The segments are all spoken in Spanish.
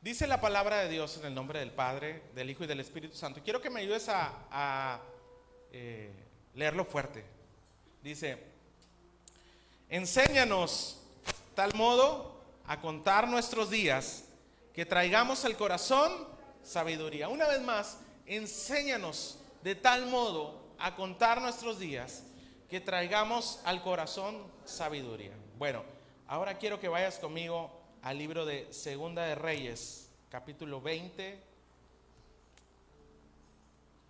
Dice la palabra de Dios en el nombre del Padre, del Hijo y del Espíritu Santo. Quiero que me ayudes a, a, eh, leerlo fuerte. Dice, enséñanos tal modo a contar nuestros días que traigamos al corazón sabiduría. Una vez más, enséñanos de tal modo a contar nuestros días que traigamos al corazón sabiduría. Bueno, ahora quiero que vayas conmigo al libro de Segunda de Reyes, capítulo 20,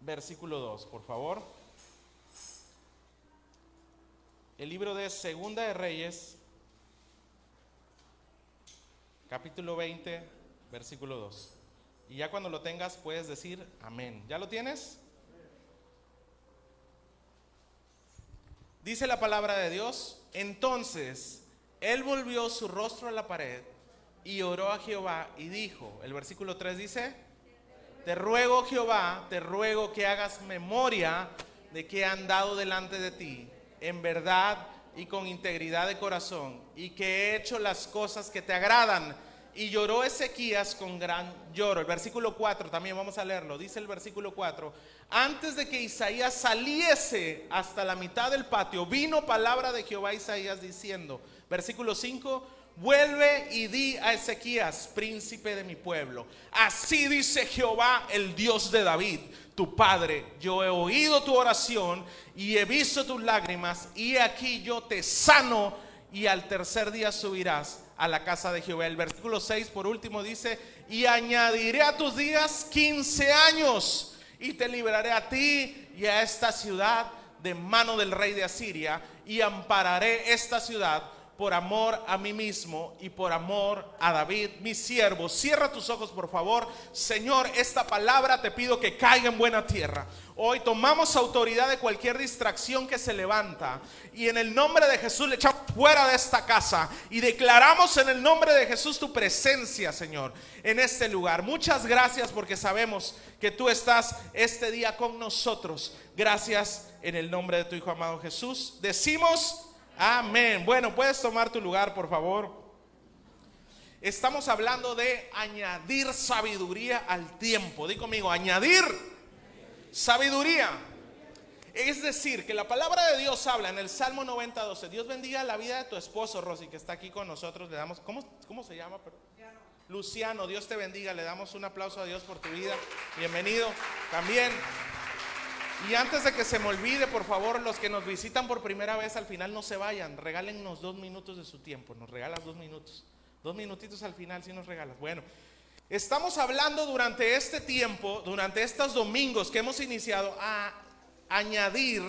versículo 2, por favor. El libro de Segunda de Reyes, capítulo 20, versículo 2. Y ya cuando lo tengas puedes decir amén. ¿Ya lo tienes? Dice la palabra de Dios, entonces él volvió su rostro a la pared y oró a Jehová y dijo, el versículo 3 dice, te ruego Jehová, te ruego que hagas memoria de que he andado delante de ti en verdad y con integridad de corazón y que he hecho las cosas que te agradan. Y lloró Ezequías con gran lloro. El versículo 4 también vamos a leerlo. Dice el versículo 4. Antes de que Isaías saliese hasta la mitad del patio, vino palabra de Jehová a Isaías diciendo, versículo 5, vuelve y di a Ezequías, príncipe de mi pueblo. Así dice Jehová, el Dios de David, tu padre. Yo he oído tu oración y he visto tus lágrimas y aquí yo te sano y al tercer día subirás a la casa de Jehová. El versículo 6 por último dice, y añadiré a tus días 15 años y te libraré a ti y a esta ciudad de mano del rey de Asiria y ampararé esta ciudad por amor a mí mismo y por amor a David, mi siervo. Cierra tus ojos, por favor. Señor, esta palabra te pido que caiga en buena tierra. Hoy tomamos autoridad de cualquier distracción que se levanta y en el nombre de Jesús le echamos fuera de esta casa y declaramos en el nombre de Jesús tu presencia, Señor, en este lugar. Muchas gracias porque sabemos que tú estás este día con nosotros. Gracias en el nombre de tu Hijo amado Jesús. Decimos Amén. Bueno, puedes tomar tu lugar, por favor. Estamos hablando de añadir sabiduría al tiempo. Di conmigo, añadir sabiduría. Es decir, que la palabra de Dios habla en el Salmo 90, 12. Dios bendiga la vida de tu esposo, Rosy, que está aquí con nosotros. Le damos, ¿cómo, cómo se llama? Luciano, Dios te bendiga. Le damos un aplauso a Dios por tu vida. Bienvenido también. Y antes de que se me olvide, por favor, los que nos visitan por primera vez, al final no se vayan, regálennos dos minutos de su tiempo, nos regalas dos minutos, dos minutitos al final si nos regalas. Bueno, estamos hablando durante este tiempo, durante estos domingos que hemos iniciado a añadir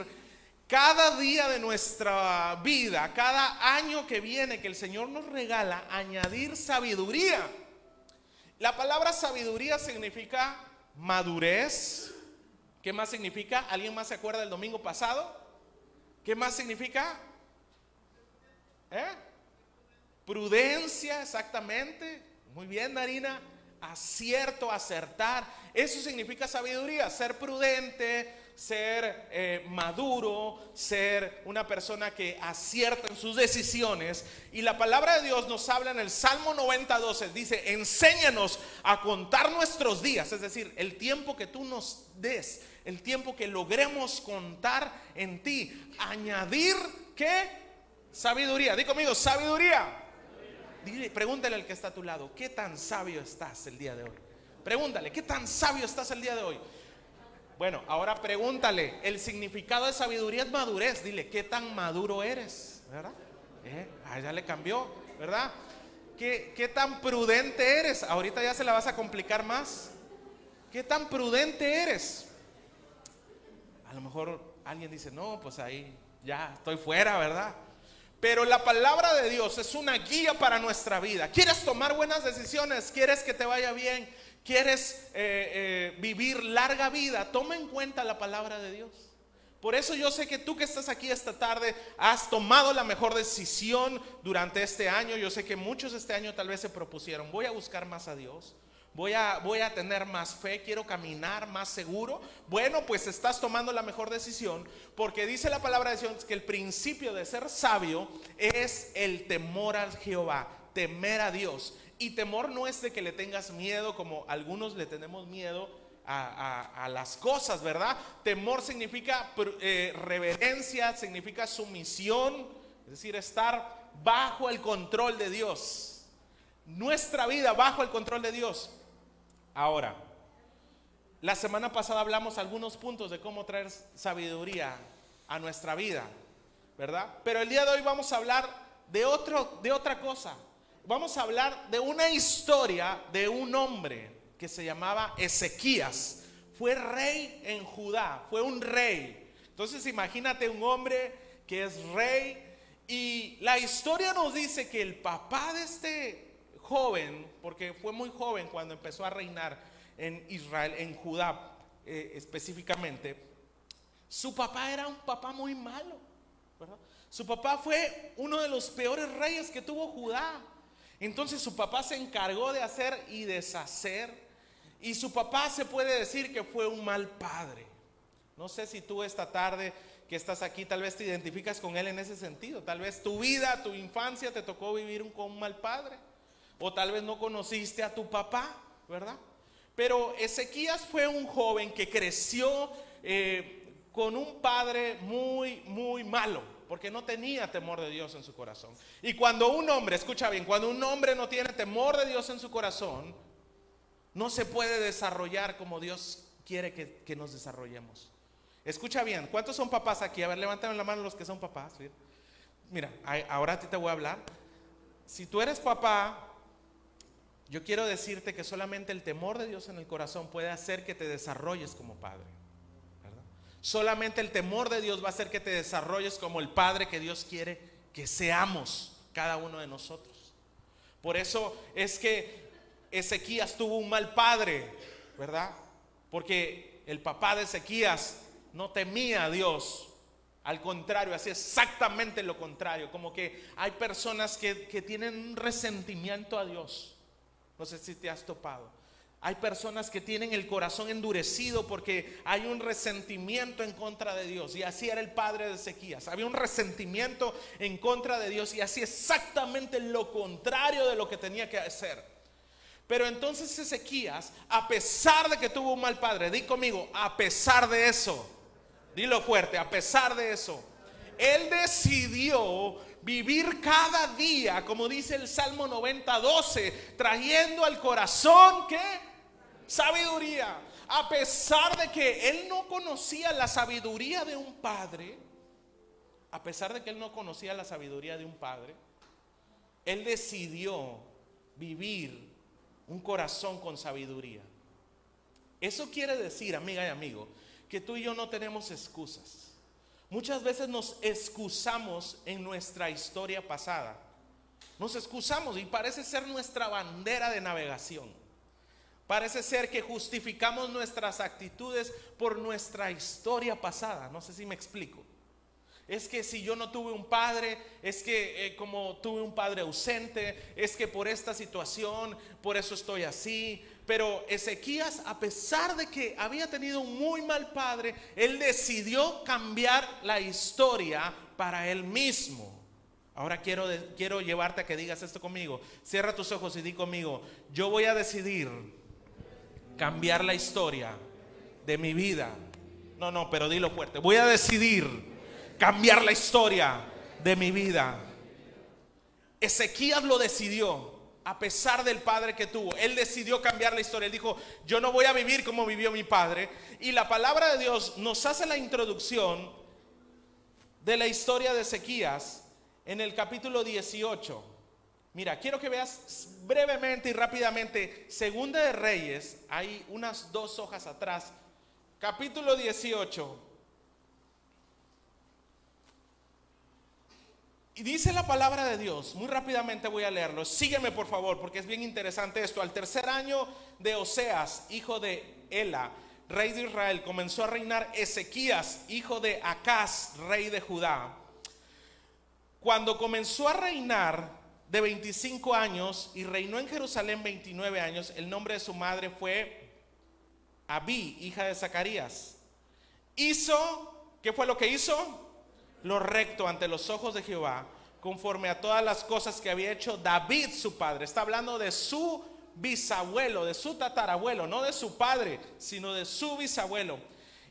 cada día de nuestra vida, cada año que viene que el Señor nos regala, añadir sabiduría. La palabra sabiduría significa madurez, ¿Qué más significa? ¿Alguien más se acuerda del domingo pasado? ¿Qué más significa? ¿Eh? Prudencia, exactamente. Muy bien, Marina. Acierto, acertar. Eso significa sabiduría, ser prudente, ser eh, maduro, ser una persona que acierta en sus decisiones. Y la palabra de Dios nos habla en el Salmo 90, 12. Dice, enséñanos a contar nuestros días, es decir, el tiempo que tú nos des el tiempo que logremos contar en ti. Añadir qué? Sabiduría. Di conmigo, sabiduría. Dile, pregúntale al que está a tu lado, ¿qué tan sabio estás el día de hoy? Pregúntale, ¿qué tan sabio estás el día de hoy? Bueno, ahora pregúntale, el significado de sabiduría es madurez. Dile, ¿qué tan maduro eres? ¿Verdad? ¿Eh? Ah, ya le cambió, ¿verdad? ¿Qué, ¿Qué tan prudente eres? Ahorita ya se la vas a complicar más. ¿Qué tan prudente eres? A lo mejor alguien dice, no, pues ahí ya estoy fuera, ¿verdad? Pero la palabra de Dios es una guía para nuestra vida. ¿Quieres tomar buenas decisiones? ¿Quieres que te vaya bien? ¿Quieres eh, eh, vivir larga vida? Toma en cuenta la palabra de Dios. Por eso yo sé que tú que estás aquí esta tarde has tomado la mejor decisión durante este año. Yo sé que muchos este año tal vez se propusieron, voy a buscar más a Dios voy a, voy a tener más fe, quiero caminar más seguro. Bueno, pues estás tomando la mejor decisión porque dice la palabra de Dios que el principio de ser sabio es el temor al Jehová, temer a Dios. Y temor no es de que le tengas miedo como algunos le tenemos miedo a, las cosas, ¿verdad? Temor significa eh, reverencia, significa sumisión, es decir, estar bajo el control de Dios. Nuestra vida bajo el control de Dios. Ahora, la semana pasada hablamos algunos puntos de cómo traer sabiduría a nuestra vida, ¿verdad? Pero el día de hoy vamos a hablar de, otro, de otra cosa. Vamos a hablar de una historia de un hombre que se llamaba Ezequías. Fue rey en Judá, fue un rey. Entonces imagínate un hombre que es rey y la historia nos dice que el papá de este joven, porque fue muy joven cuando empezó a reinar en Israel, en Judá eh, específicamente, su papá era un papá muy malo. Su papá fue uno de los peores reyes que tuvo Judá. Entonces su papá se encargó de hacer y deshacer y su papá se puede decir que fue un mal padre. No sé si tú esta tarde que estás aquí tal vez te identificas con él en ese sentido. Tal vez tu vida, tu infancia te tocó vivir con un mal padre. O tal vez no conociste a tu papá, ¿verdad? Pero Ezequías fue un joven que creció eh, con un padre muy, muy malo, porque no tenía temor de Dios en su corazón. Y cuando un hombre, escucha bien, cuando un hombre no tiene temor de Dios en su corazón, no se puede desarrollar como Dios quiere que, nos desarrollemos. Escucha bien, ¿cuántos son papás aquí? A ver, levanten la mano los que son papás. Mira, ahora a ti te voy a hablar. Si tú eres papá, yo quiero decirte que solamente el temor de Dios en el corazón puede hacer que te desarrolles como padre. Solamente el temor de Dios va a hacer que te desarrolles como el padre que Dios quiere que seamos cada uno de nosotros. Por eso es que Ezequías tuvo un mal padre, ¿verdad? Porque el papá de Ezequías no temía a Dios. Al contrario, hacía exactamente lo contrario. Como que hay personas que, que tienen un resentimiento a Dios. No sé si te has topado. Hay personas que tienen el corazón endurecido porque hay un resentimiento en contra de Dios. Y así era el padre de Ezequías. Había un resentimiento en contra de Dios y hacía exactamente lo contrario de lo que tenía que hacer. Pero entonces Ezequías, a pesar de que tuvo un mal padre, di conmigo, a pesar de eso, dilo fuerte, a pesar de eso, él decidió vivir cada día, como dice el Salmo 90, 12, trayendo al corazón que sabiduría. A pesar de que él no conocía la sabiduría de un padre, a pesar de que él no conocía la sabiduría de un padre, él decidió vivir un corazón con sabiduría. Eso quiere decir, amiga y amigo, que tú y yo no tenemos excusas. Muchas veces nos excusamos en nuestra historia pasada. Nos excusamos y parece ser nuestra bandera de navegación. Parece ser que justificamos nuestras actitudes por nuestra historia pasada. No sé si me explico es que si yo no tuve un padre, es que eh, como tuve un padre ausente, es que por esta situación, por eso estoy así. Pero Ezequías, a pesar de que había tenido un muy mal padre, él decidió cambiar la historia para él mismo. Ahora quiero, quiero llevarte a que digas esto conmigo. Cierra tus ojos y di conmigo, yo voy a decidir cambiar la historia de mi vida. No, no, pero dilo fuerte. Voy a decidir cambiar la historia de mi vida. Ezequías lo decidió, a pesar del padre que tuvo. Él decidió cambiar la historia. Él dijo, yo no voy a vivir como vivió mi padre. Y la palabra de Dios nos hace la introducción de la historia de Ezequías en el capítulo 18. Mira, quiero que veas brevemente y rápidamente, Segunda de Reyes, hay unas dos hojas atrás, capítulo 18. Y dice la palabra de Dios, muy rápidamente voy a leerlo, sígueme por favor, porque es bien interesante esto. Al tercer año de Oseas, hijo de Ela, rey de Israel, comenzó a reinar Ezequías, hijo de Acaz, rey de Judá. Cuando comenzó a reinar de 25 años y reinó en Jerusalén 29 años, el nombre de su madre fue Abí, hija de Zacarías. Hizo, ¿qué fue lo que hizo? lo recto ante los ojos de Jehová, conforme a todas las cosas que había hecho David su padre. Está hablando de su bisabuelo, de su tatarabuelo, no de su padre, sino de su bisabuelo.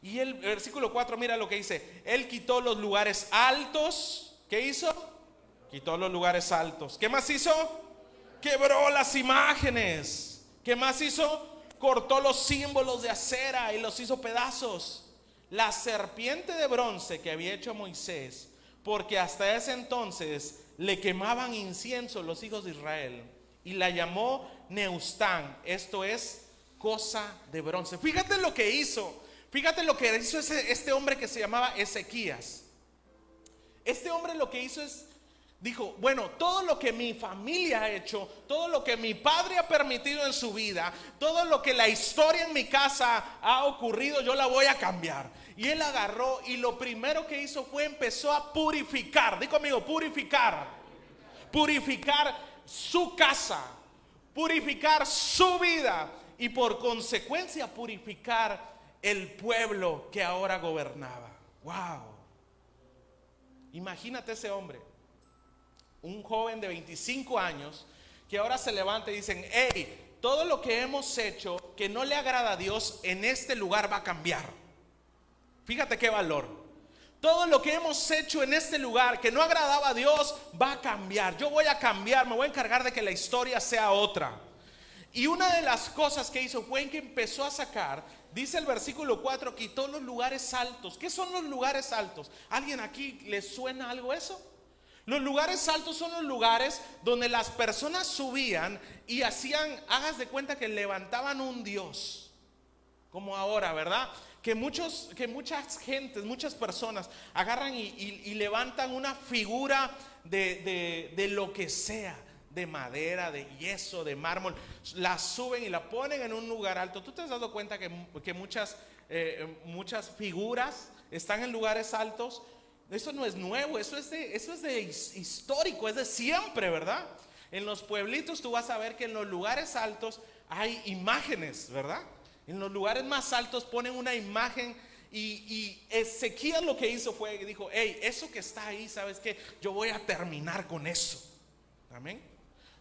Y el versículo 4, mira lo que dice, él quitó los lugares altos. ¿Qué hizo? Quitó los lugares altos. ¿Qué más hizo? Quebró las imágenes. ¿Qué más hizo? Cortó los símbolos de acera y los hizo pedazos. La serpiente de bronce que había hecho Moisés, porque hasta ese entonces le quemaban incienso los hijos de Israel y la llamó Neustán. Esto es cosa de bronce. Fíjate lo que hizo. Fíjate lo que hizo este hombre que se llamaba Ezequías. Este hombre lo que hizo es, dijo, bueno, todo lo que mi familia ha hecho, todo lo que mi padre ha permitido en su vida, todo lo que la historia en mi casa ha ocurrido, yo la voy a cambiar. Y él agarró y lo primero que hizo fue empezó a purificar, di conmigo, purificar, purificar su casa, purificar su vida y por consecuencia purificar el pueblo que ahora gobernaba. Wow. Imagínate ese hombre, un joven de 25 años, que ahora se levanta y dicen, hey, todo lo que hemos hecho que no le agrada a Dios en este lugar va a cambiar. Fíjate qué valor. Todo lo que hemos hecho en este lugar que no agradaba a Dios va a cambiar. Yo voy a cambiar, me voy a encargar de que la historia sea otra. Y una de las cosas que hizo fue que empezó a sacar Dice el versículo 4, quitó los lugares altos. ¿Qué son los lugares altos? ¿Alguien aquí le suena algo eso? Los lugares altos son los lugares donde las personas subían y hacían, hagas de cuenta que levantaban un Dios. Como ahora, ¿verdad? Que, muchos, que muchas gentes, muchas personas agarran y, levantan una figura de, de lo que sea de madera, de yeso, de mármol, la suben y la ponen en un lugar alto. ¿Tú te has dado cuenta que, muchas, eh, muchas figuras están en lugares altos? Eso no es nuevo, eso es, de, eso es de histórico, es de siempre, ¿verdad? En los pueblitos tú vas a ver que en los lugares altos hay imágenes, ¿verdad? En los lugares más altos ponen una imagen y, y, Ezequiel lo que hizo fue, dijo, hey, eso que está ahí, ¿sabes qué? Yo voy a terminar con eso. Amén.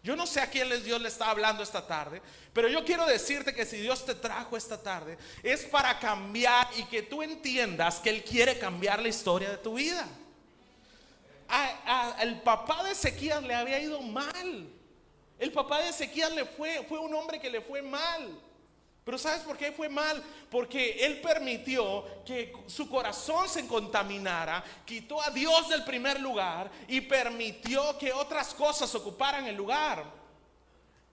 Yo no sé a quién Dios le está hablando esta tarde, pero yo quiero decirte que si Dios te trajo esta tarde es para cambiar y que tú entiendas que Él quiere cambiar la historia de tu vida. El papá de Ezequiel le había ido mal. El papá de Ezequiel le fue, fue un hombre que le fue mal. Pero ¿sabes por qué fue mal? Porque él permitió que su corazón se contaminara, quitó a Dios del primer lugar y permitió que otras cosas ocuparan el lugar.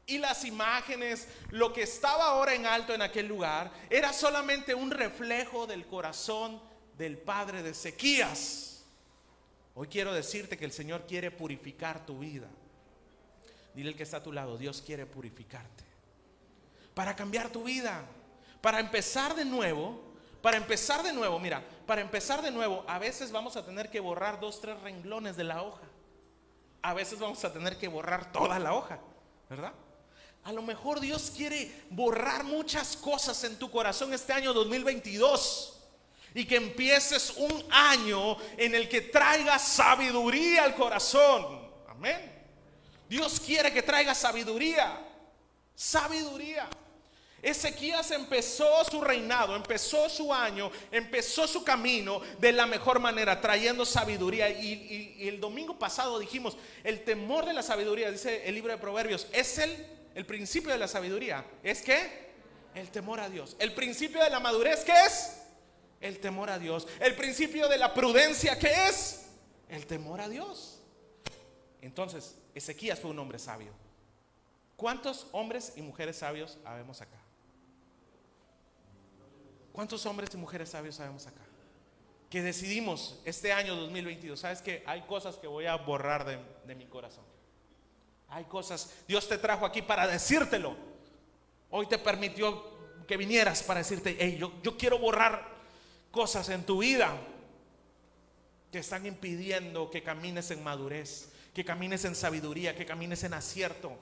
Y las imágenes, lo que estaba ahora en alto en aquel lugar, era solamente un reflejo del corazón del padre de Ezequías. Hoy quiero decirte que el Señor quiere purificar tu vida. Dile el que está a tu lado, Dios quiere purificarte para cambiar tu vida, para empezar de nuevo, para empezar de nuevo, mira, para empezar de nuevo, a veces vamos a tener que borrar dos, tres renglones de la hoja. A veces vamos a tener que borrar toda la hoja, ¿verdad? A lo mejor Dios quiere borrar muchas cosas en tu corazón este año 2022 y que empieces un año en el que traiga sabiduría al corazón. Amén. Dios quiere que traiga sabiduría. Sabiduría. Ezequías empezó su reinado, empezó su año, empezó su camino de la mejor manera, trayendo sabiduría. Y, el domingo pasado dijimos, el temor de la sabiduría, dice el libro de Proverbios, es el, el principio de la sabiduría. ¿Es qué? El temor a Dios. El principio de la madurez, ¿qué es? El temor a Dios. El principio de la prudencia, ¿qué es? El temor a Dios. Entonces, Ezequías fue un hombre sabio. ¿Cuántos hombres y mujeres sabios habemos acá? ¿Cuántos hombres y mujeres sabios sabemos acá? Que decidimos este año 2022, ¿sabes que Hay cosas que voy a borrar de, mi corazón. Hay cosas, Dios te trajo aquí para decírtelo. Hoy te permitió que vinieras para decirte, hey, yo, yo quiero borrar cosas en tu vida que están impidiendo que camines en madurez, que camines en sabiduría, que camines en acierto.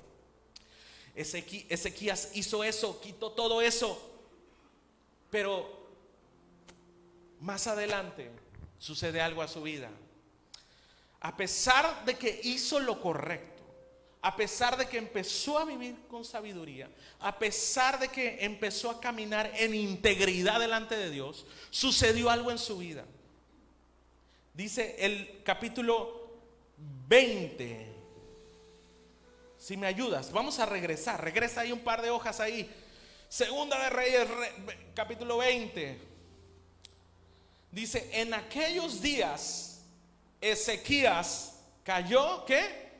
Ezequías hizo eso, quitó todo eso pero más adelante sucede algo a su vida. a pesar de que hizo lo correcto, a pesar de que empezó a vivir con sabiduría, a pesar de que empezó a caminar en integridad delante de Dios, sucedió algo en su vida. Dice el capítulo 20. Si me ayudas, vamos a regresar. Regresa ahí un par de hojas ahí. Segunda de Reyes, capítulo 20. Dice, en aquellos días Ezequías cayó, ¿qué?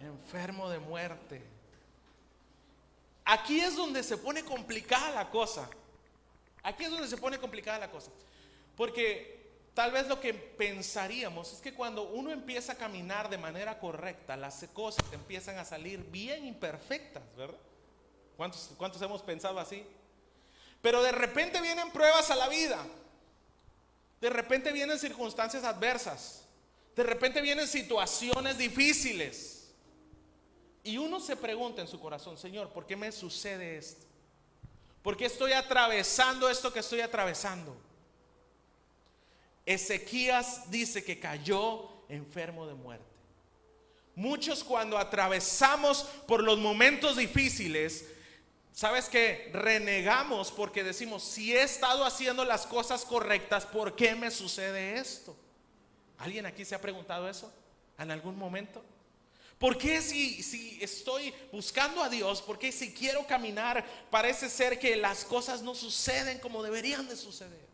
Enfermo de muerte. Aquí es donde se pone complicada la cosa. Aquí es donde se pone complicada la cosa. Porque tal vez lo que pensaríamos es que cuando uno empieza a caminar de manera correcta, las cosas empiezan a salir bien imperfectas, ¿verdad? ¿Cuántos, cuántos hemos pensado así? Pero de repente vienen pruebas a la vida. De repente vienen circunstancias adversas. De repente vienen situaciones difíciles. Y uno se pregunta en su corazón, Señor, ¿por qué me sucede esto? ¿Por qué estoy atravesando esto que estoy atravesando? Ezequías dice que cayó enfermo de muerte. Muchos cuando atravesamos por los momentos difíciles, ¿sabes que Renegamos porque decimos, si he estado haciendo las cosas correctas, ¿por qué me sucede esto? ¿Alguien aquí se ha preguntado eso en algún momento? ¿Por qué si, si estoy buscando a Dios, por qué si quiero caminar, parece ser que las cosas no suceden como deberían de suceder?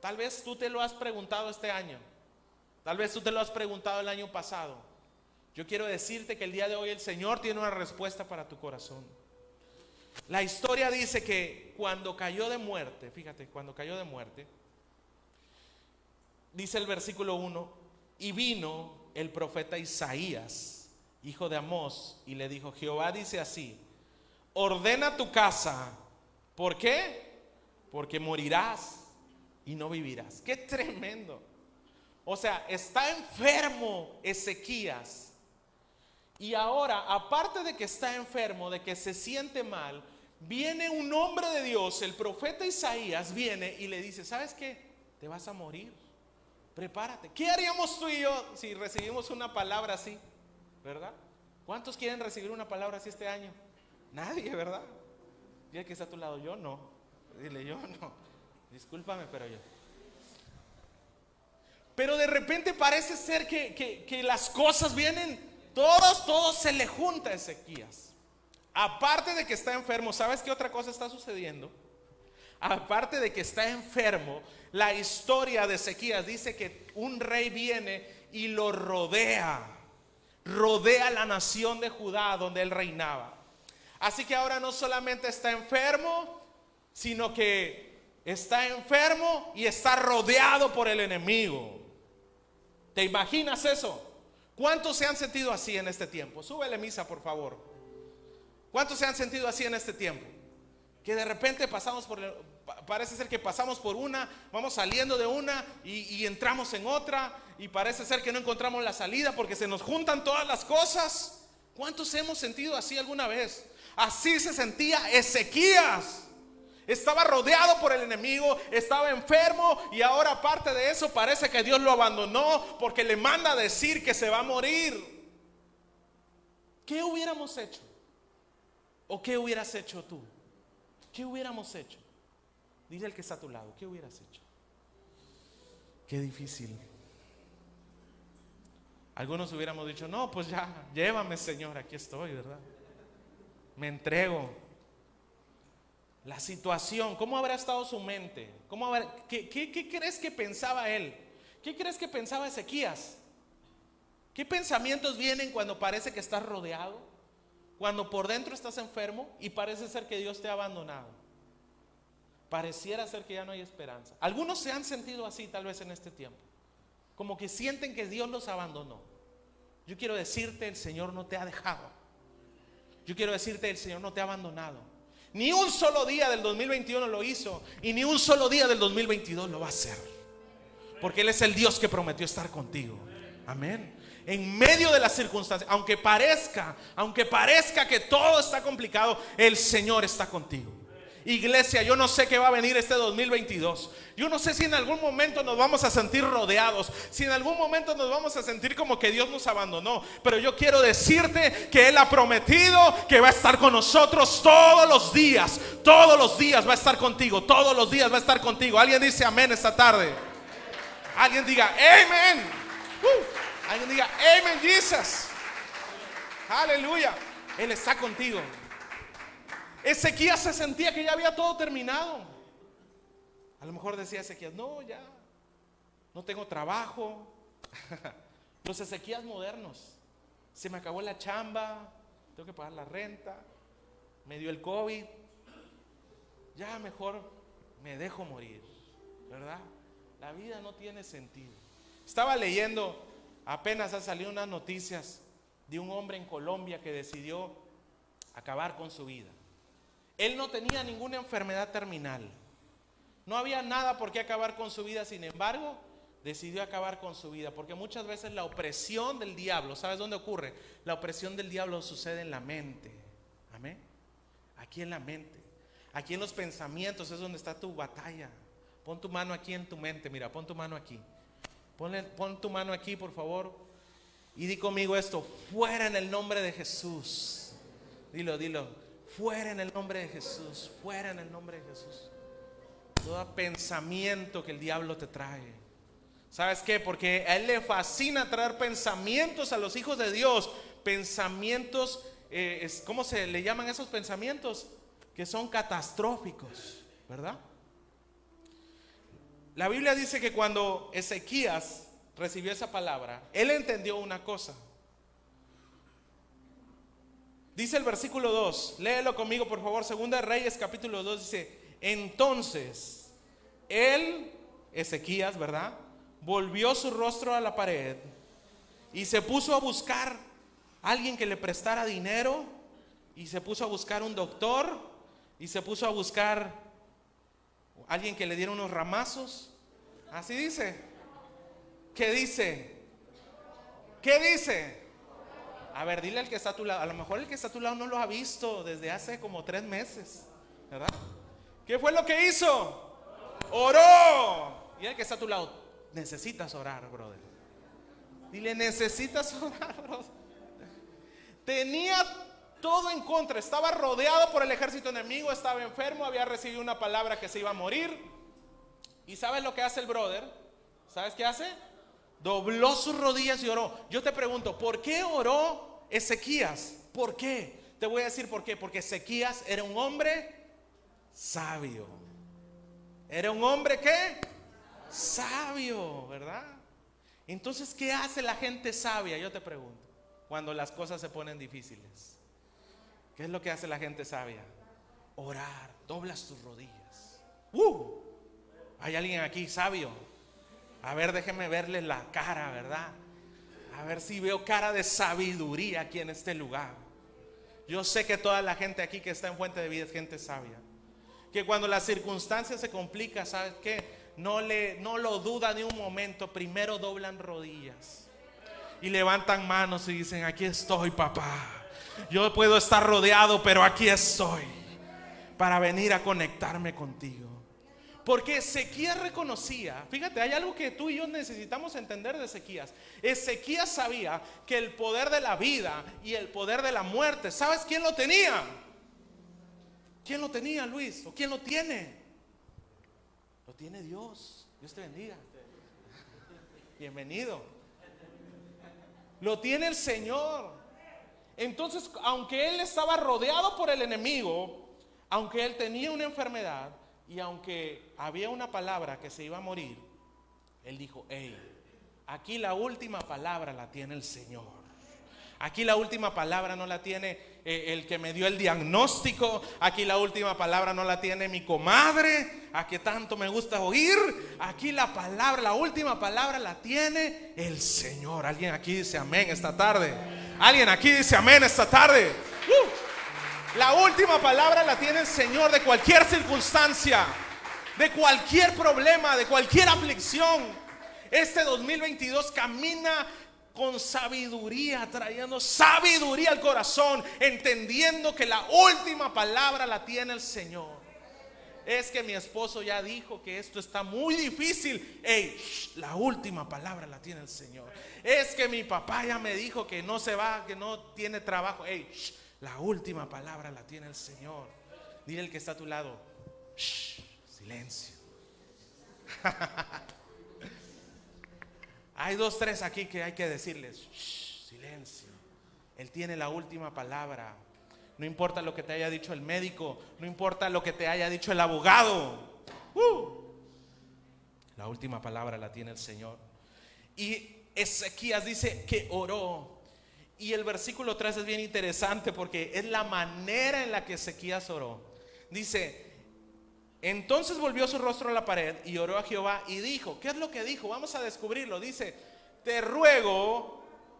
Tal vez tú te lo has preguntado este año. Tal vez tú te lo has preguntado el año pasado. Yo quiero decirte que el día de hoy el Señor tiene una respuesta para tu corazón. La historia dice que cuando cayó de muerte, fíjate, cuando cayó de muerte, dice el versículo 1, y vino el profeta Isaías, hijo de Amós, y le dijo, Jehová dice así, ordena tu casa, ¿por qué? Porque morirás y no vivirás. Qué tremendo. O sea, está enfermo Ezequías. Y ahora, aparte de que está enfermo, de que se siente mal, viene un hombre de Dios, el profeta Isaías, viene y le dice, ¿sabes qué? Te vas a morir prepárate. ¿Qué haríamos tú y yo si recibimos una palabra así? ¿Verdad? ¿Cuántos quieren recibir una palabra así este año? Nadie, ¿verdad? Ya que está a tu lado, yo no. Dile, yo no. Discúlpame, pero yo. Pero de repente parece ser que, que las cosas vienen, todos, todos se le junta a Ezequías. Aparte de que está enfermo, ¿sabes qué otra cosa está sucediendo? Aparte de que está enfermo, la historia de Ezequías dice que un rey viene y lo rodea, rodea la nación de Judá donde él reinaba. Así que ahora no solamente está enfermo, sino que está enfermo y está rodeado por el enemigo. ¿Te imaginas eso? ¿Cuántos se han sentido así en este tiempo? Súbele misa, por favor. ¿Cuántos se han sentido así en este tiempo? Que de repente pasamos por, parece ser que pasamos por una, vamos saliendo de una y, entramos en otra y parece ser que no encontramos la salida porque se nos juntan todas las cosas. ¿Cuántos hemos sentido así alguna vez? Así se sentía Ezequías. Estaba rodeado por el enemigo, estaba enfermo y ahora aparte de eso parece que Dios lo abandonó porque le manda a decir que se va a morir. ¿Qué hubiéramos hecho? ¿O qué hubieras hecho tú? ¿Qué hubiéramos hecho? Dile al que está a tu lado, ¿qué hubieras hecho? Qué difícil. Algunos hubiéramos dicho, no, pues ya, llévame Señor, aquí estoy, ¿verdad? Me entrego. La situación, ¿cómo habrá estado su mente? ¿Cómo qué, qué crees que pensaba él? ¿Qué crees que pensaba Ezequías? ¿Qué pensamientos vienen cuando parece que estás rodeado? Cuando por dentro estás enfermo y parece ser que Dios te ha abandonado pareciera ser que ya no hay esperanza. Algunos se han sentido así tal vez en este tiempo, como que sienten que Dios los abandonó. Yo quiero decirte, el Señor no te ha dejado. Yo quiero decirte, el Señor no te ha abandonado. Ni un solo día del 2021 lo hizo y ni un solo día del 2022 lo va a hacer. Porque Él es el Dios que prometió estar contigo. Amén. En medio de las circunstancias, aunque parezca, aunque parezca que todo está complicado, el Señor está contigo. Iglesia, yo no sé qué va a venir este 2022. Yo no sé si en algún momento nos vamos a sentir rodeados, si en algún momento nos vamos a sentir como que Dios nos abandonó. Pero yo quiero decirte que Él ha prometido que va a estar con nosotros todos los días. Todos los días va a estar contigo. Todos los días va a estar contigo. Alguien dice amén esta tarde. Alguien diga amén. Uh, alguien diga amén, Jesus. Aleluya. Él está contigo. Ezequías se sentía que ya había todo terminado. A lo mejor decía Ezequías, no, ya, no tengo trabajo. Los Ezequías modernos, se me acabó la chamba, tengo que pagar la renta, me dio el COVID, ya mejor me dejo morir, ¿verdad? La vida no tiene sentido. Estaba leyendo, apenas ha salido unas noticias de un hombre en Colombia que decidió acabar con su vida. Él no tenía ninguna enfermedad terminal. No había nada por qué acabar con su vida, sin embargo, decidió acabar con su vida, porque muchas veces la opresión del diablo, ¿sabes dónde ocurre? La opresión del diablo sucede en la mente. Amén. Aquí en la mente. Aquí en los pensamientos es donde está tu batalla. Pon tu mano aquí en tu mente, mira, pon tu mano aquí. pon tu mano aquí, por favor. Y di conmigo esto, fuera en el nombre de Jesús. Dilo, dilo. Fuera en el nombre de Jesús, fuera en el nombre de Jesús. Todo pensamiento que el diablo te trae. ¿Sabes qué? Porque a él le fascina traer pensamientos a los hijos de Dios. Pensamientos, eh, ¿cómo se le llaman esos pensamientos? Que son catastróficos, ¿verdad? La Biblia dice que cuando Ezequías recibió esa palabra, él entendió una cosa. Dice el versículo 2, léelo conmigo por favor, Segunda Reyes capítulo 2 dice, entonces él, Ezequías, ¿verdad? Volvió su rostro a la pared y se puso a buscar a alguien que le prestara dinero y se puso a buscar un doctor y se puso a buscar alguien que le diera unos ramazos. Así dice. ¿Qué dice? ¿Qué dice? A ver, dile al que está a tu lado. A lo mejor el que está a tu lado no lo ha visto desde hace como tres meses. ¿Verdad? ¿Qué fue lo que hizo? Oró. Y el que está a tu lado, necesitas orar, brother. Dile, necesitas orar, brother. Tenía todo en contra. Estaba rodeado por el ejército enemigo. Estaba enfermo. Había recibido una palabra que se iba a morir. ¿Y sabes lo que hace el brother? ¿Sabes qué hace? Dobló sus rodillas y oró. Yo te pregunto, ¿por qué oró Ezequías. ¿Por qué? Te voy a decir por qué. Porque Ezequías era un hombre sabio. Era un hombre que sabio, ¿verdad? Entonces, ¿qué hace la gente sabia? Yo te pregunto, cuando las cosas se ponen difíciles. ¿Qué es lo que hace la gente sabia? Orar, doblas tus rodillas. ¡Uh! Hay alguien aquí sabio. A ver, déjeme verle la cara, ¿verdad? A ver si veo cara de sabiduría aquí en este lugar. Yo sé que toda la gente aquí que está en Fuente de Vida es gente sabia. Que cuando las circunstancias se complican, ¿sabes qué? No, le, no lo duda ni un momento. Primero doblan rodillas. Y levantan manos y dicen, aquí estoy, papá. Yo puedo estar rodeado, pero aquí estoy. Para venir a conectarme contigo. Porque Ezequías reconocía, fíjate, hay algo que tú y yo necesitamos entender de Ezequías. Ezequías sabía que el poder de la vida y el poder de la muerte, ¿sabes quién lo tenía? ¿Quién lo tenía, Luis? ¿O quién lo tiene? Lo tiene Dios. Dios te bendiga. Bienvenido. Lo tiene el Señor. Entonces, aunque él estaba rodeado por el enemigo, aunque él tenía una enfermedad, y aunque había una palabra que se iba a morir, él dijo, hey, aquí la última palabra la tiene el Señor. Aquí la última palabra no la tiene eh, el que me dio el diagnóstico. Aquí la última palabra no la tiene mi comadre, a que tanto me gusta oír. Aquí la palabra, la última palabra la tiene el Señor. Alguien aquí dice amén esta tarde. Alguien aquí dice amén esta tarde. Uh. La última palabra la tiene el Señor de cualquier circunstancia, de cualquier problema, de cualquier aflicción. Este 2022 camina con sabiduría, trayendo sabiduría al corazón, entendiendo que la última palabra la tiene el Señor. Es que mi esposo ya dijo que esto está muy difícil. Ey, la última palabra la tiene el Señor. Es que mi papá ya me dijo que no se va, que no tiene trabajo. Ey, la última palabra la tiene el Señor. Dile el que está a tu lado. silencio. hay dos, tres aquí que hay que decirles. silencio. Él tiene la última palabra. No importa lo que te haya dicho el médico, no importa lo que te haya dicho el abogado. Uh. la última palabra la tiene el Señor. Y Ezequías dice que oró. Y el versículo 3 es bien interesante porque es la manera en la que Ezequías oró. Dice, entonces volvió su rostro a la pared y oró a Jehová y dijo, ¿qué es lo que dijo? Vamos a descubrirlo. Dice, te ruego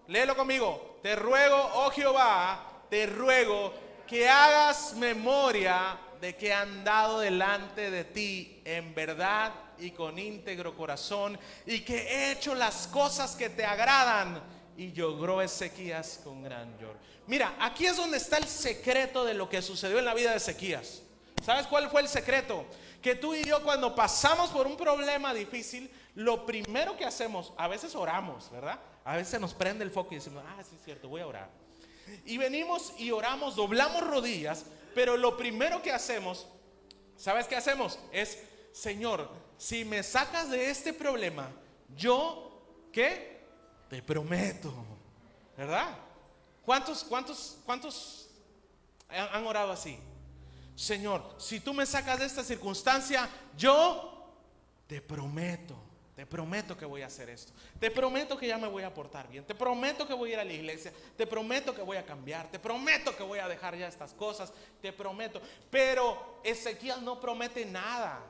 Léelo conmigo. Te ruego, oh Jehová, te ruego que hagas memoria de que han dado delante de ti en verdad y con íntegro corazón y que he hecho las cosas que te agradan. Y lloró Ezequías con gran llor. Mira, aquí es donde está el secreto de lo que sucedió en la vida de Ezequías. ¿Sabes cuál fue el secreto? Que tú y yo cuando pasamos por un problema difícil, lo primero que hacemos, a veces oramos, ¿verdad? A veces nos prende el foco y decimos, ah, sí es cierto, voy a orar. Y venimos y oramos, doblamos rodillas, pero lo primero que hacemos, ¿sabes qué hacemos? Es, Señor, si me sacas de este problema, yo, ¿qué? Te prometo, ¿verdad? ¿Cuántos, cuántos, cuántos han orado así? Señor, si tú me sacas de esta circunstancia, yo te prometo. Te prometo que voy a hacer esto. Te prometo que ya me voy a portar bien. Te prometo que voy a ir a la iglesia. Te prometo que voy a cambiar. Te prometo que voy a dejar ya estas cosas. Te prometo. Pero Ezequiel no promete nada.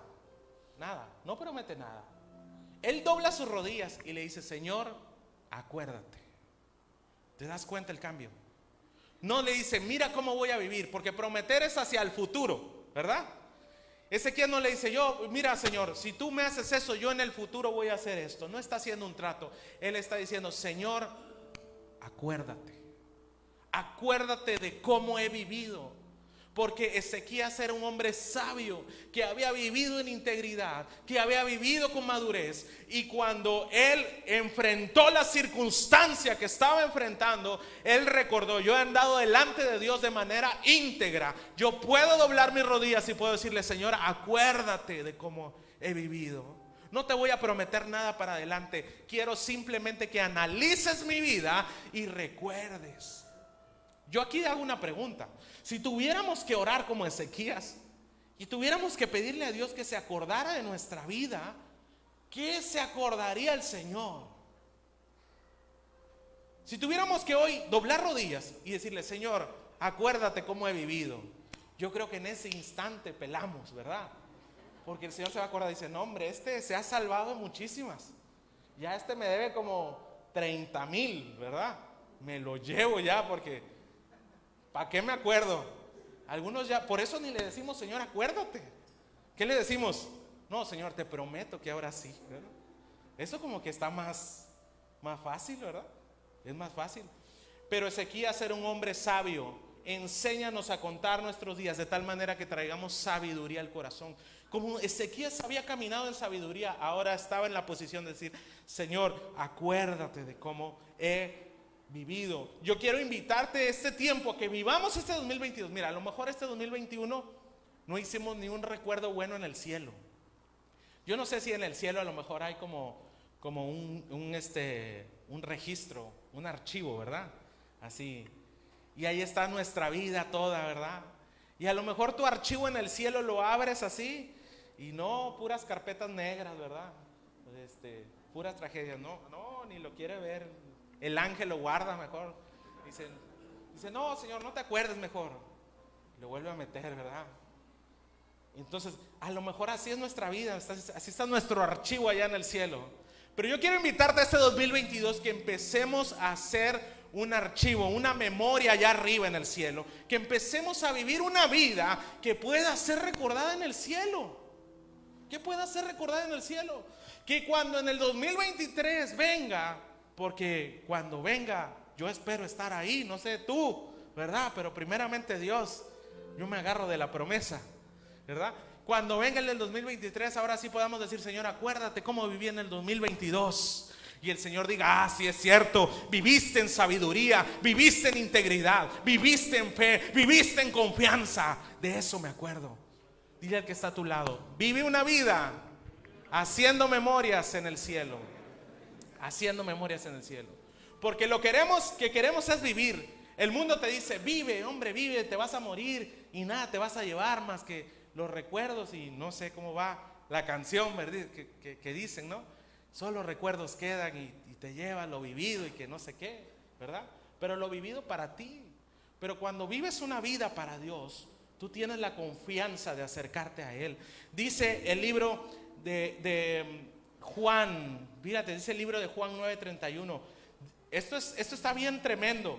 Nada. No promete nada. Él dobla sus rodillas y le dice, Señor, acuérdate. ¿Te das cuenta el cambio? No le dice, mira cómo voy a vivir. Porque prometer es hacia el futuro. ¿Verdad? Ezequiel no le dice, yo, mira Señor, si tú me haces eso, yo en el futuro voy a hacer esto. No está haciendo un trato. Él está diciendo, Señor, acuérdate. Acuérdate de cómo he vivido porque Ezequías era un hombre sabio que había vivido en integridad, que había vivido con madurez. Y cuando él enfrentó la circunstancia que estaba enfrentando, él recordó, yo he andado delante de Dios de manera íntegra. Yo puedo doblar mis rodillas y puedo decirle, Señor, acuérdate de cómo he vivido. No te voy a prometer nada para adelante. Quiero simplemente que analices mi vida y recuerdes. Yo aquí hago una pregunta. Si tuviéramos que orar como Ezequías y tuviéramos que pedirle a Dios que se acordara de nuestra vida, ¿qué se acordaría el Señor? Si tuviéramos que hoy doblar rodillas y decirle, Señor, acuérdate cómo he vivido, yo creo que en ese instante pelamos, ¿verdad? Porque el Señor se va a acordar y dice, no hombre, este se ha salvado muchísimas. Ya este me debe como 30 mil, ¿verdad? Me lo llevo ya porque ¿Para qué me acuerdo? Algunos ya, por eso ni le decimos, Señor, acuérdate. ¿Qué le decimos? No, Señor, te prometo que ahora sí. Eso como que está más, más fácil, ¿verdad? Es más fácil. Pero Ezequías era un hombre sabio. Enséñanos a contar nuestros días de tal manera que traigamos sabiduría al corazón. Como Ezequías había caminado en sabiduría, ahora estaba en la posición de decir, Señor, acuérdate de cómo he vivido. Yo quiero invitarte este tiempo que vivamos este 2022. Mira, a lo mejor este 2021 no hicimos ni un recuerdo bueno en el cielo. Yo no sé si en el cielo a lo mejor hay como, como un, este, un registro, un archivo, ¿verdad? Así. Y ahí está nuestra vida toda, ¿verdad? Y a lo mejor tu archivo en el cielo lo abres así y no puras carpetas negras, ¿verdad? Este, puras tragedias, no, no, ni lo quiere ver, el ángel lo guarda mejor. Dice, no, Señor, no te acuerdes mejor. Lo vuelve a meter, ¿verdad? Entonces, a lo mejor así es nuestra vida, así está nuestro archivo allá en el cielo. Pero yo quiero invitarte a este 2022 que empecemos a hacer un archivo, una memoria allá arriba en el cielo, que empecemos a vivir una vida que pueda ser recordada en el cielo. Que pueda ser recordada en el cielo. Que cuando en el 2023 venga porque cuando venga, yo espero estar ahí, no sé tú, ¿verdad? Pero primeramente Dios, yo me agarro de la promesa, ¿verdad? cuando venga el del 2023, ahora sí podamos decir, Señor, acuérdate cómo viví en el 2022. Y el Señor diga, ah, sí es cierto, viviste en sabiduría, viviste en integridad, viviste en fe, viviste en confianza. De eso me acuerdo. Dile al que está a tu lado, vive una vida haciendo memorias en el cielo. Haciendo memorias en el cielo. Porque lo queremos, que queremos es vivir. El mundo te dice, vive, hombre, vive, te vas a morir y nada te vas a llevar más que los recuerdos y no sé cómo va la canción que, dicen, ¿no? Solo recuerdos quedan y, te llevan lo vivido y que no sé qué, ¿verdad? Pero lo vivido para ti. Pero cuando vives una vida para Dios, tú tienes la confianza de acercarte a Él. Dice el libro de, de Juan, fíjate, dice el libro de Juan 9:31. Esto, es, esto está bien tremendo.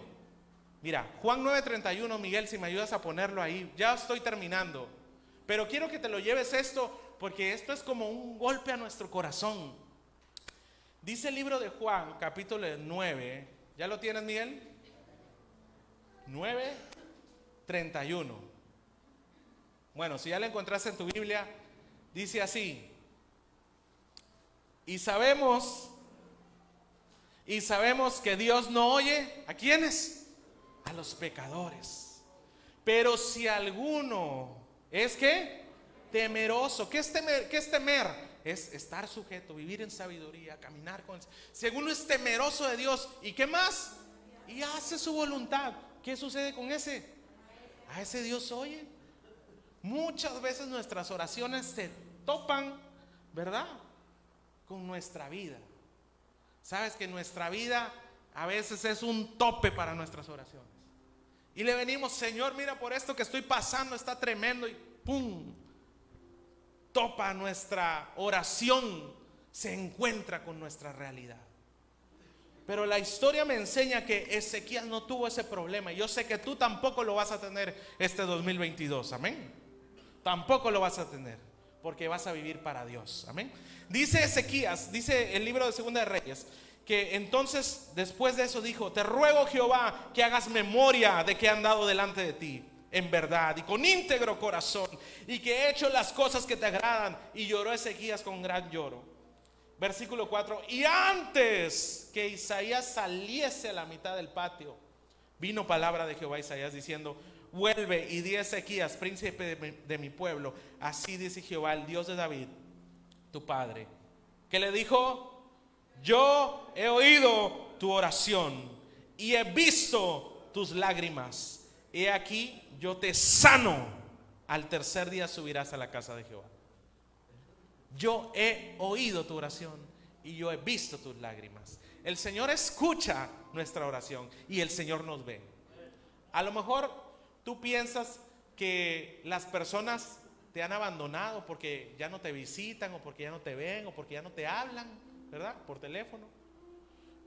Mira, Juan 9:31, Miguel, si me ayudas a ponerlo ahí, ya estoy terminando. Pero quiero que te lo lleves esto porque esto es como un golpe a nuestro corazón. Dice el libro de Juan, capítulo 9. ¿Ya lo tienes, Miguel? 9, 31. Bueno, si ya lo encontraste en tu Biblia, dice así. Y sabemos, y sabemos que Dios no oye a quiénes? A los pecadores. Pero si alguno es que temeroso. ¿Qué es temer? ¿Qué es temer? Es estar sujeto, vivir en sabiduría, caminar con... Según es temeroso de Dios. ¿Y qué más? Y hace su voluntad. ¿Qué sucede con ese? A ese Dios oye. Muchas veces nuestras oraciones se topan, ¿verdad? Con nuestra vida. Sabes que nuestra vida a veces es un tope para nuestras oraciones. Y le venimos, Señor, mira por esto que estoy pasando, está tremendo. Y ¡pum! Topa nuestra oración, se encuentra con nuestra realidad. Pero la historia me enseña que Ezequiel no tuvo ese problema. Yo sé que tú tampoco lo vas a tener este 2022. Amén. Tampoco lo vas a tener. Porque vas a vivir para Dios. Amén. Dice Ezequías, dice el libro de Segunda de Reyes, que entonces después de eso dijo, te ruego Jehová que hagas memoria de que he andado delante de ti en verdad y con íntegro corazón y que he hecho las cosas que te agradan y lloró Ezequías con gran lloro. Versículo 4, y antes que Isaías saliese a la mitad del patio, vino palabra de Jehová a Isaías diciendo, vuelve y di a Ezequías, príncipe de mi, de mi pueblo, así dice Jehová, el Dios de David, tu padre, que le dijo, yo he oído tu oración y he visto tus lágrimas. He aquí, yo te sano. Al tercer día subirás a la casa de Jehová. Yo he oído tu oración y yo he visto tus lágrimas. El Señor escucha nuestra oración y el Señor nos ve. A lo mejor tú piensas que las personas te han abandonado porque ya no te visitan o porque ya no te ven o porque ya no te hablan. ¿verdad? Por teléfono.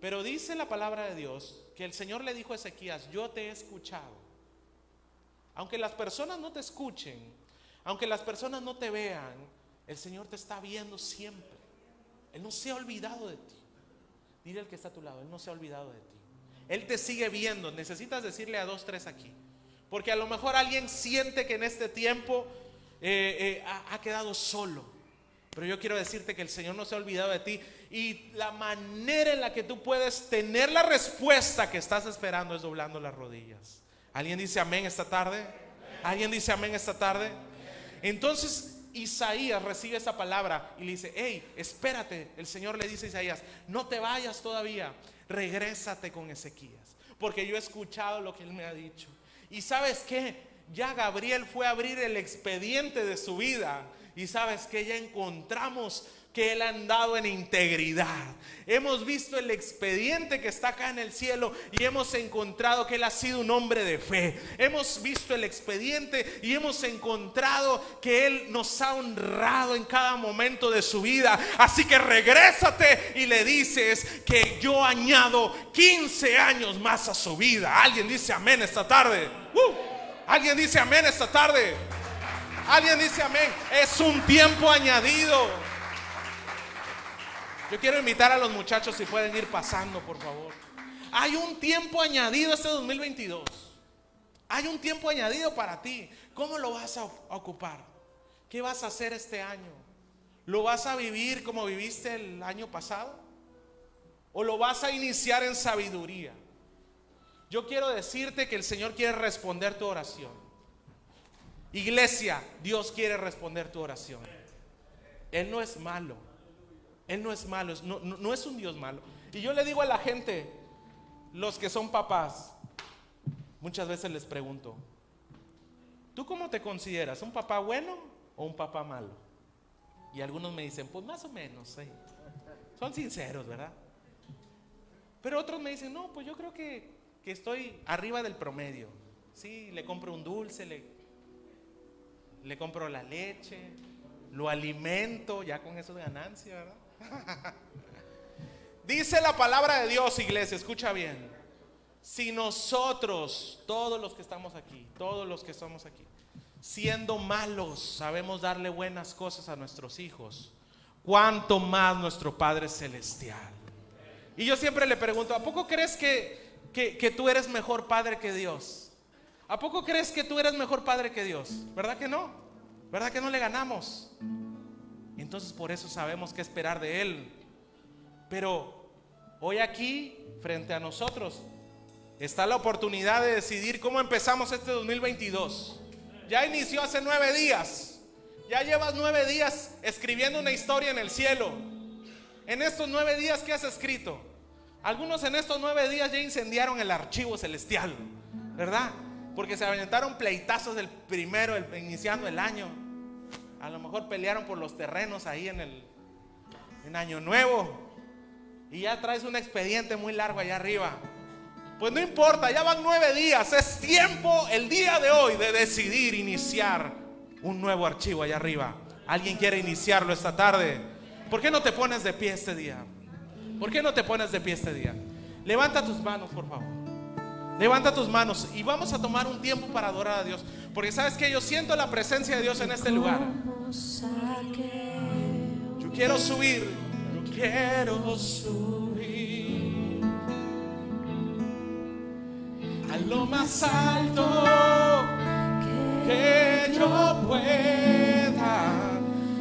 Pero dice la palabra de Dios que el Señor le dijo a Ezequías, yo te he escuchado. Aunque las personas no te escuchen, aunque las personas no te vean, el Señor te está viendo siempre. Él no se ha olvidado de ti. Dile al que está a tu lado, Él no se ha olvidado de ti. Él te sigue viendo. Necesitas decirle a dos, tres aquí. Porque a lo mejor alguien siente que en este tiempo eh, eh, ha quedado solo. Pero yo quiero decirte que el Señor no se ha olvidado de ti y la manera en la que tú puedes tener la respuesta que estás esperando es doblando las rodillas. ¿Alguien dice amén esta tarde? ¿Alguien dice amén esta tarde? Entonces Isaías recibe esa palabra y le dice, hey, espérate. El Señor le dice a Isaías, no te vayas todavía, regrésate con Ezequías, porque yo he escuchado lo que él me ha dicho. Y sabes qué, ya Gabriel fue a abrir el expediente de su vida. Y sabes que ya encontramos que Él ha andado en integridad. Hemos visto el expediente que está acá en el cielo y hemos encontrado que Él ha sido un hombre de fe. Hemos visto el expediente y hemos encontrado que Él nos ha honrado en cada momento de su vida. Así que regrésate y le dices que yo añado 15 años más a su vida. Alguien dice amén esta tarde. Uh, Alguien dice amén esta tarde. Alguien dice amén. Es un tiempo añadido. Yo quiero invitar a los muchachos si pueden ir pasando, por favor. Hay un tiempo añadido este 2022. Hay un tiempo añadido para ti. ¿Cómo lo vas a ocupar? ¿Qué vas a hacer este año? ¿Lo vas a vivir como viviste el año pasado? ¿O lo vas a iniciar en sabiduría? Yo quiero decirte que el Señor quiere responder tu oración. Iglesia, Dios quiere responder tu oración. Él no es malo. Él no es malo, no, es un Dios malo. Y yo le digo a la gente, los que son papás, muchas veces les pregunto, ¿tú cómo te consideras? ¿Un papá bueno o un papá malo? Y algunos me dicen, pues más o menos, son sinceros, ¿verdad? Pero otros me dicen, no, pues yo creo que, que estoy arriba del promedio. Sí, le compro un dulce, le, le compro la leche, lo alimento, ya con eso de ganancia, ¿verdad? Dice la palabra de Dios, iglesia, escucha bien. Si nosotros, todos los que estamos aquí, todos los que estamos aquí, siendo malos, sabemos darle buenas cosas a nuestros hijos, cuánto más nuestro Padre Celestial. Y yo siempre le pregunto, ¿a poco crees que, que, tú eres mejor padre que Dios? ¿A poco crees que tú eres mejor padre que Dios? ¿Verdad que no? ¿Verdad que no le ganamos? Entonces por eso sabemos qué esperar de Él. Pero hoy aquí, frente a nosotros, está la oportunidad de decidir cómo empezamos este 2022. Ya inició hace nueve días. Ya llevas nueve días escribiendo una historia en el cielo. En estos nueve días, ¿qué has escrito? Algunos en estos nueve días ya incendiaron el archivo celestial, ¿verdad? Porque se aventaron pleitazos del primero, iniciando el año. A lo mejor pelearon por los terrenos ahí en el en Año Nuevo. Y ya traes un expediente muy largo allá arriba. Pues no importa, ya van nueve días. Es tiempo el día de hoy de decidir iniciar un nuevo archivo allá arriba. ¿Alguien quiere iniciarlo esta tarde? ¿Por qué no te pones de pie este día? ¿Por qué no te pones de pie este día? Levanta tus manos, por favor. Levanta tus manos y vamos a tomar un tiempo para adorar a Dios. Porque sabes que yo siento la presencia de Dios en este lugar. Yo quiero subir, yo quiero subir a lo más alto que yo pueda,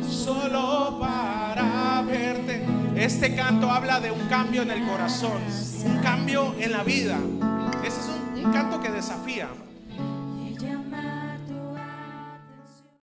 solo para verte. Este canto habla de un cambio en el corazón, un cambio en la vida. Ese es un, canto que desafía.